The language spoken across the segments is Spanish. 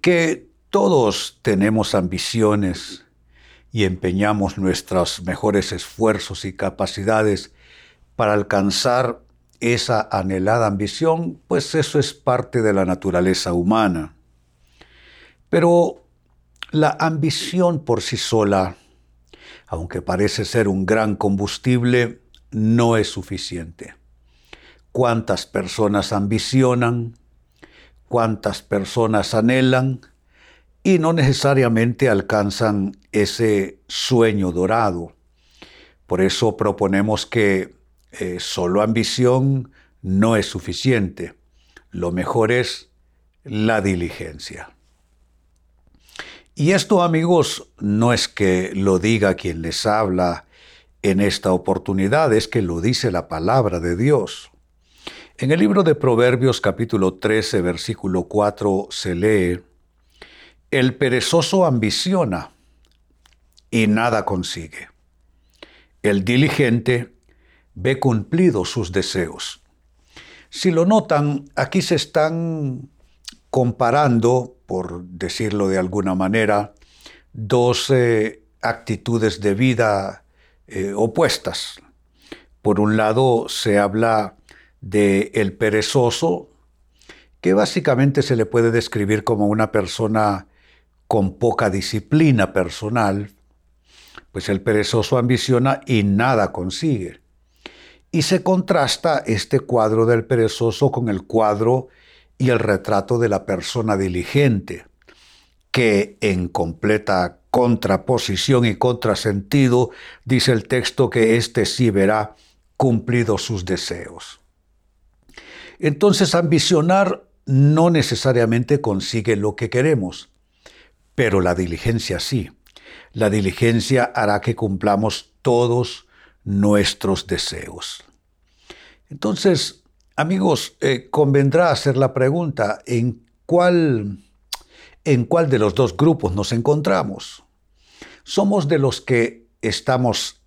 que todos tenemos ambiciones y empeñamos nuestros mejores esfuerzos y capacidades para alcanzar esa anhelada ambición, pues eso es parte de la naturaleza humana. Pero la ambición por sí sola, aunque parece ser un gran combustible, no es suficiente. ¿Cuántas personas ambicionan? Cuántas personas anhelan y no necesariamente alcanzan ese sueño dorado. Por eso proponemos que eh, solo ambición no es suficiente. Lo mejor es la diligencia. Y esto, amigos, no es que lo diga quien les habla en esta oportunidad, es que lo dice la palabra de Dios. En el libro de Proverbios capítulo 13, versículo 4 se lee, El perezoso ambiciona y nada consigue. El diligente ve cumplidos sus deseos. Si lo notan, aquí se están comparando, por decirlo de alguna manera, dos eh, actitudes de vida eh, opuestas. Por un lado, se habla de el perezoso, que básicamente se le puede describir como una persona con poca disciplina personal, pues el perezoso ambiciona y nada consigue. Y se contrasta este cuadro del perezoso con el cuadro y el retrato de la persona diligente, que en completa contraposición y contrasentido dice el texto que éste sí verá cumplidos sus deseos. Entonces, ambicionar no necesariamente consigue lo que queremos, pero la diligencia sí. La diligencia hará que cumplamos todos nuestros deseos. Entonces, amigos, eh, convendrá hacer la pregunta, ¿en cuál, ¿en cuál de los dos grupos nos encontramos? ¿Somos de los que estamos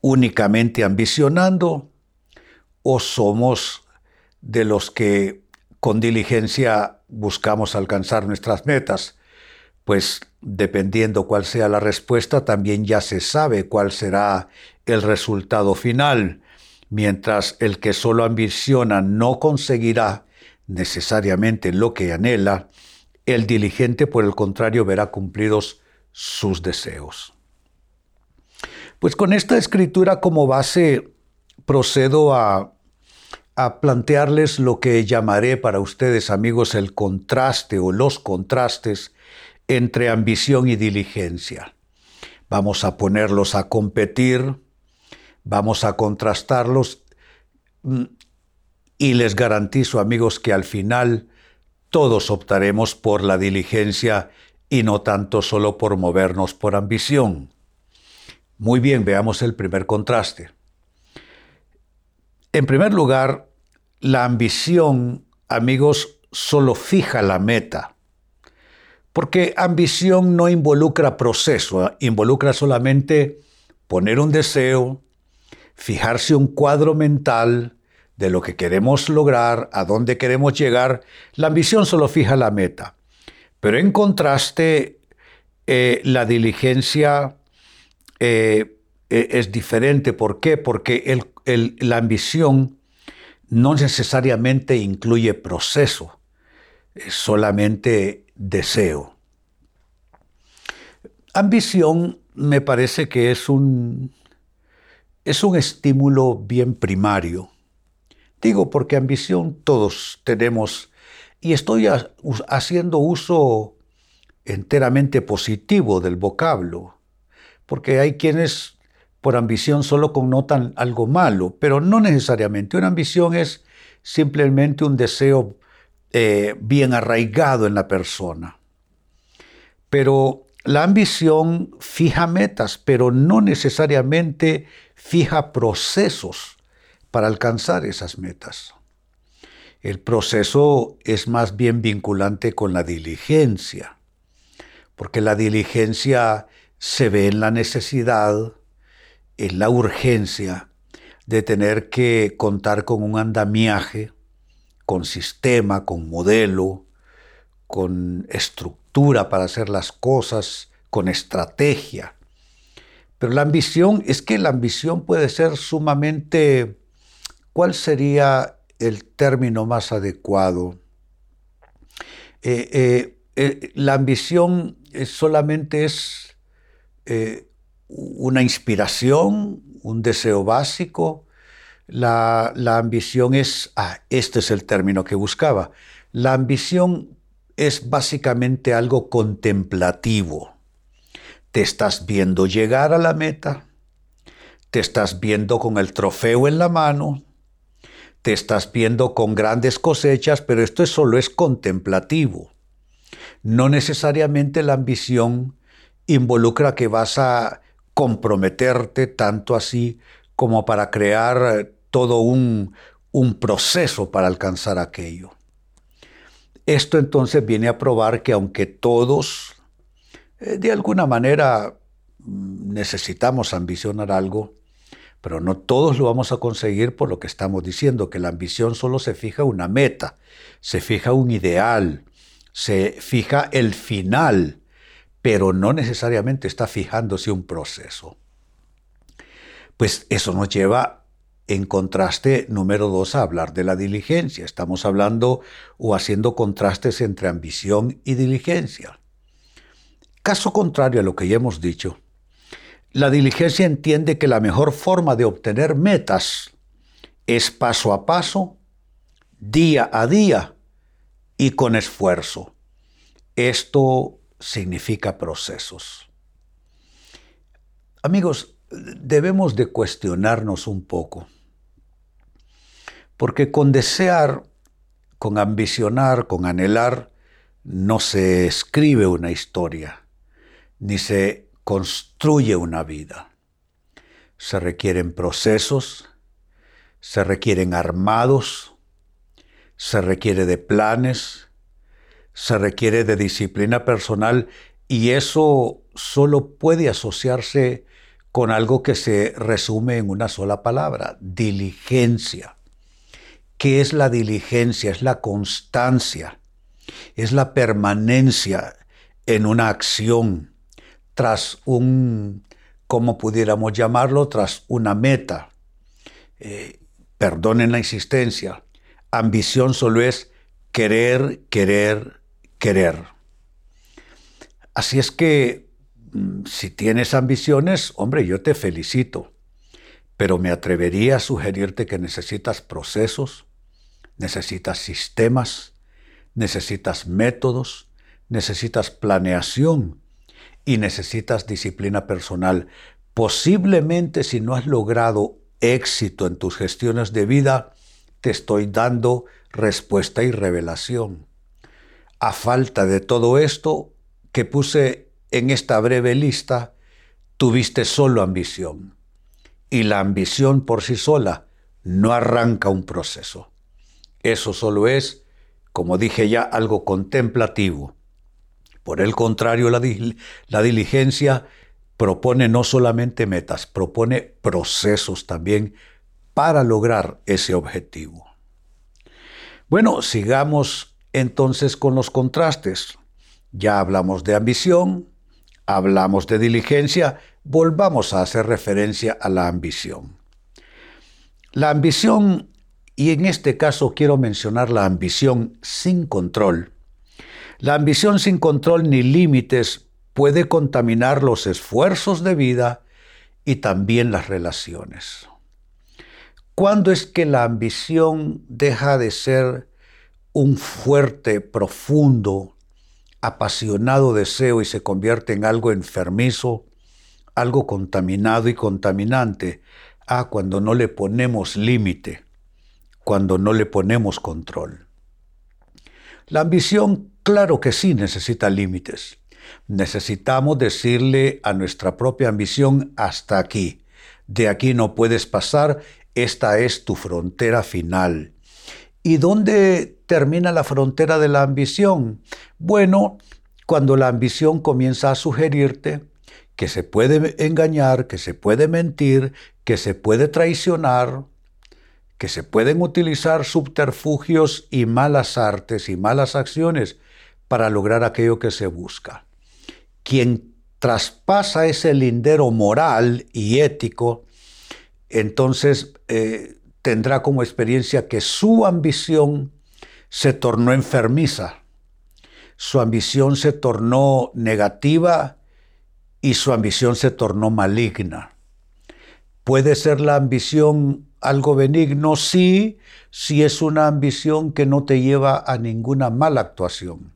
únicamente ambicionando o somos de los que con diligencia buscamos alcanzar nuestras metas, pues dependiendo cuál sea la respuesta, también ya se sabe cuál será el resultado final, mientras el que solo ambiciona no conseguirá necesariamente lo que anhela, el diligente por el contrario verá cumplidos sus deseos. Pues con esta escritura como base procedo a a plantearles lo que llamaré para ustedes, amigos, el contraste o los contrastes entre ambición y diligencia. Vamos a ponerlos a competir, vamos a contrastarlos mm, y les garantizo, amigos, que al final todos optaremos por la diligencia y no tanto solo por movernos por ambición. Muy bien, veamos el primer contraste. En primer lugar, la ambición, amigos, solo fija la meta. Porque ambición no involucra proceso, ¿ah? involucra solamente poner un deseo, fijarse un cuadro mental de lo que queremos lograr, a dónde queremos llegar. La ambición solo fija la meta. Pero en contraste, eh, la diligencia eh, e, es diferente. ¿Por qué? Porque la ambición no necesariamente incluye proceso, es solamente deseo. Ambición me parece que es un, es un estímulo bien primario. Digo porque ambición todos tenemos y estoy haciendo uso enteramente positivo del vocablo, porque hay quienes por ambición solo connotan algo malo, pero no necesariamente. Una ambición es simplemente un deseo eh, bien arraigado en la persona. Pero la ambición fija metas, pero no necesariamente fija procesos para alcanzar esas metas. El proceso es más bien vinculante con la diligencia, porque la diligencia se ve en la necesidad, en la urgencia de tener que contar con un andamiaje, con sistema, con modelo, con estructura para hacer las cosas, con estrategia. Pero la ambición es que la ambición puede ser sumamente, ¿cuál sería el término más adecuado. Eh, eh, eh, la ambición solamente es una inspiración, un deseo básico. La, la ambición es, ah, este es el término que buscaba. La ambición es básicamente algo contemplativo. Te estás viendo llegar a la meta, te estás viendo con el trofeo en la mano, te estás viendo con grandes cosechas, pero esto solo es contemplativo. No necesariamente la ambición involucra que vas a comprometerte tanto así como para crear todo un, un proceso para alcanzar aquello. Esto entonces viene a probar que aunque todos eh, de alguna manera mm, necesitamos ambicionar algo, pero no todos lo vamos a conseguir por lo que estamos diciendo, que la ambición solo se fija una meta, se fija un ideal, se fija el final, pero no necesariamente está fijándose un proceso. Pues eso nos lleva en contraste número dos a hablar de la diligencia. Estamos hablando o haciendo contrastes entre ambición y diligencia. Caso contrario a lo que ya hemos dicho, la diligencia entiende que la mejor forma de obtener metas es paso a paso, día a día y con esfuerzo. Esto significa procesos. Amigos, debemos de cuestionarnos un poco, porque con desear, con ambicionar, con anhelar, no se escribe una historia, ni se construye una vida. Se requieren procesos, se requieren armados, se requiere de planes, se requiere de disciplina personal y eso solo puede asociarse con algo que se resume en una sola palabra, diligencia. ¿Qué es la diligencia? Es la constancia, es la permanencia en una acción, tras un, como pudiéramos llamarlo, tras una meta. Eh, perdonen la insistencia. Ambición solo es querer, querer, querer. Así es que mm, si tienes ambiciones, hombre, yo te felicito, pero me atrevería a sugerirte que necesitas procesos, necesitas sistemas, necesitas métodos, necesitas planeación y necesitas disciplina personal. Posiblemente si no has logrado éxito en tus gestiones de vida, te estoy dando respuesta y revelación. A falta de todo esto que puse en esta breve lista, tuviste solo ambición. Y la ambición por sí sola no arranca un proceso. Eso solo es, como dije ya, algo contemplativo por el contrario, la, diligencia propone no solamente metas, propone procesos también para lograr ese objetivo. Bueno, sigamos entonces con los contrastes. Ya hablamos de ambición, hablamos de diligencia, volvamos a hacer referencia a la ambición. La ambición, y en este caso quiero mencionar la ambición sin control, la ambición sin control ni límites puede contaminar los esfuerzos de vida y también las relaciones. ¿Cuándo es que la ambición deja de ser un fuerte, profundo, apasionado deseo y se convierte en algo enfermizo, algo contaminado y contaminante? Ah, cuando no le ponemos límite, cuando no le ponemos control. La ambición Claro que sí necesita límites. Necesitamos decirle a nuestra propia ambición hasta aquí. De aquí no puedes pasar, esta es tu frontera final. ¿Y dónde termina la frontera de la ambición? Bueno, cuando la ambición comienza a sugerirte que se puede engañar, que se puede mentir, que se puede traicionar, que se pueden utilizar subterfugios y malas artes y malas acciones para lograr aquello que se busca. Quien traspasa ese lindero moral y ético, entonces eh, tendrá como experiencia que su ambición se tornó enfermiza, su ambición se tornó negativa y su ambición se tornó maligna. ¿Puede ser la ambición algo benigno? Sí, si es una ambición que no te lleva a ninguna mala actuación.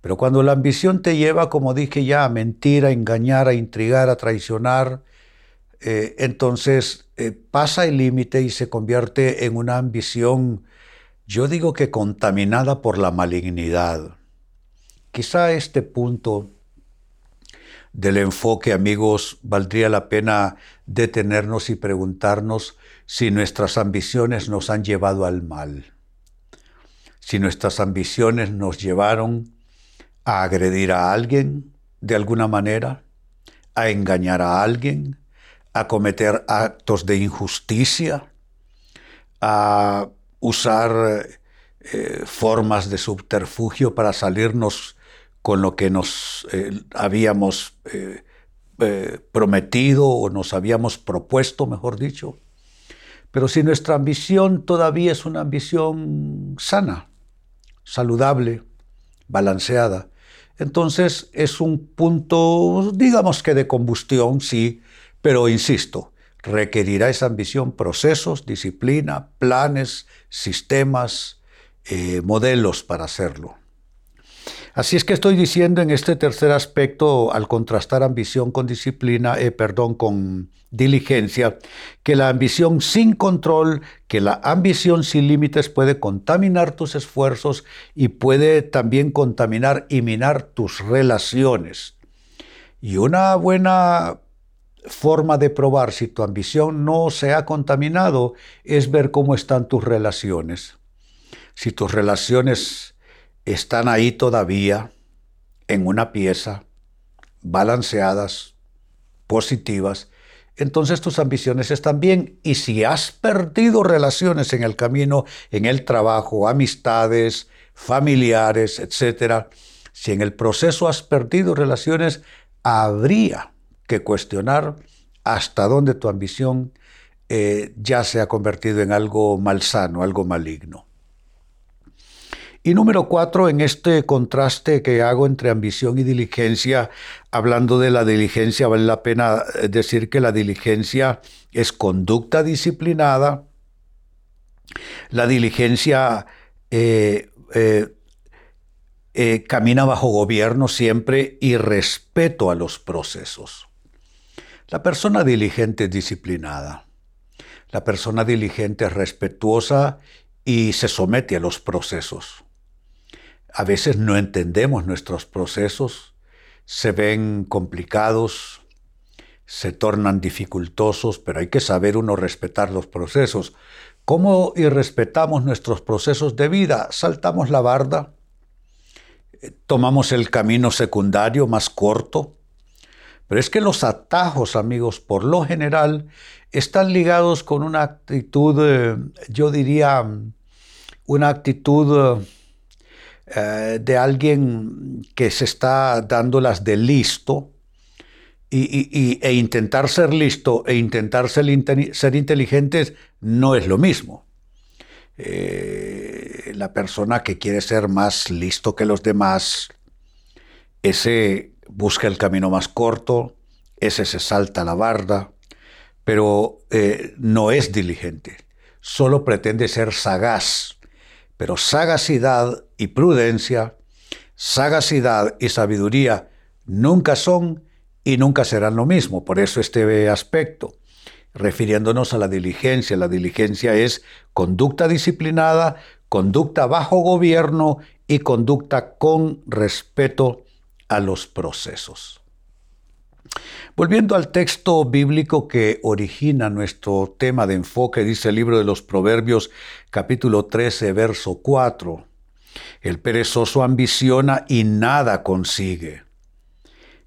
Pero cuando la ambición te lleva, como dije ya, a mentir, a engañar, a intrigar, a traicionar, eh, entonces eh, pasa el límite y se convierte en una ambición, yo digo que contaminada por la malignidad. Quizá este punto del enfoque, amigos, valdría la pena detenernos y preguntarnos si nuestras ambiciones nos han llevado al mal, si nuestras ambiciones nos llevaron a agredir a alguien de alguna manera, a engañar a alguien, a cometer actos de injusticia, a usar eh, formas de subterfugio para salirnos con lo que nos eh, habíamos eh, prometido o nos habíamos propuesto, mejor dicho. Pero si nuestra ambición todavía es una ambición sana, saludable, balanceada, entonces es un punto, digamos que de combustión, sí, pero insisto, requerirá esa ambición procesos, disciplina, planes, sistemas, modelos para hacerlo. Así es que estoy diciendo en este tercer aspecto, al contrastar ambición con disciplina, eh, perdón, con diligencia, que la ambición sin control, que la ambición sin límites puede contaminar tus esfuerzos y puede también contaminar y minar tus relaciones. Y una buena forma de probar si tu ambición no se ha contaminado es ver cómo están tus relaciones. Si tus relaciones están ahí todavía en una pieza, balanceadas, positivas, entonces tus ambiciones están bien. Y si has perdido relaciones en el camino, en el trabajo, amistades, familiares, etc., si en el proceso has perdido relaciones, habría que cuestionar hasta dónde tu ambición eh, ya se ha convertido en algo malsano, algo maligno. Y número cuatro, en este contraste que hago entre ambición y diligencia, hablando de la diligencia, vale la pena eh, decir que la diligencia es conducta disciplinada. La diligencia eh, camina bajo gobierno siempre y respeto a los procesos. La persona diligente es disciplinada. La persona diligente es respetuosa y se somete a los procesos. A veces no entendemos nuestros procesos, se ven complicados, se tornan dificultosos, pero hay que saber uno respetar los procesos. ¿Cómo irrespetamos nuestros procesos de vida? Saltamos la barda, eh, tomamos el camino secundario más corto, pero es que los atajos, amigos, por lo general, están ligados con una actitud, eh, yo diría, una actitud eh, eh, de alguien que se está dando las de listo y, e intentar ser listo e intentar ser, inteligentes no es lo mismo. La persona que quiere ser más listo que los demás, ese busca el camino más corto, ese se salta la barda, pero eh, no es diligente, solo pretende ser sagaz pero sagacidad y prudencia, sagacidad y sabiduría nunca son y nunca serán lo mismo. Por eso este aspecto, refiriéndonos a la diligencia. La diligencia es conducta disciplinada, conducta bajo gobierno y conducta con respeto a los procesos. Volviendo al texto bíblico que origina nuestro tema de enfoque, dice el libro de los Proverbios capítulo 13, verso 4. El perezoso ambiciona y nada consigue.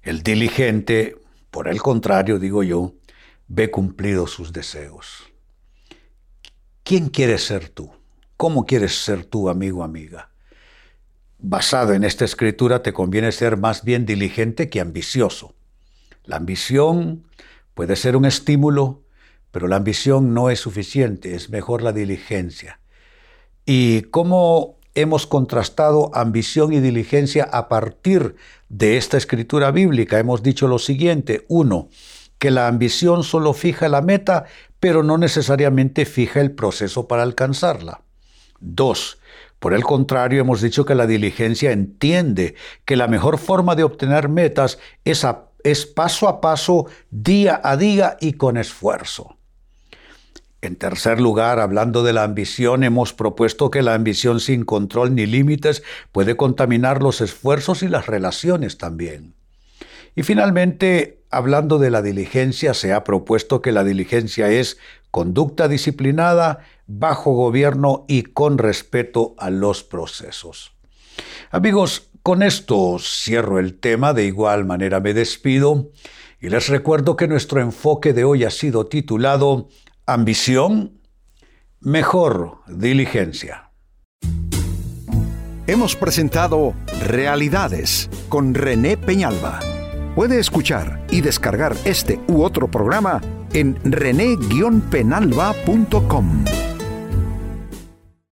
El diligente, por el contrario, digo yo, ve cumplidos sus deseos. ¿Quién quieres ser tú? ¿Cómo quieres ser tú, amigo, amiga? Basado en esta escritura, te conviene ser más bien diligente que ambicioso. La ambición puede ser un estímulo, pero la ambición no es suficiente, es mejor la diligencia. ¿Y cómo hemos contrastado ambición y diligencia a partir de esta escritura bíblica? Hemos dicho lo siguiente. Uno, que la ambición solo fija la meta, pero no necesariamente fija el proceso para alcanzarla. Dos, por el contrario, hemos dicho que la diligencia entiende que la mejor forma de obtener metas es paso a paso, día a día y con esfuerzo. En tercer lugar, hablando de la ambición, hemos propuesto que la ambición sin control ni límites puede contaminar los esfuerzos y las relaciones también. Y finalmente, hablando de la diligencia, se ha propuesto que la diligencia es conducta disciplinada, bajo gobierno y con respeto a los procesos. Amigos, con esto cierro el tema, de igual manera me despido y les recuerdo que nuestro enfoque de hoy ha sido titulado Ambición, mejor diligencia. Hemos presentado Realidades con René Peñalba. Puede escuchar y descargar este u otro programa en rene-penalba.com.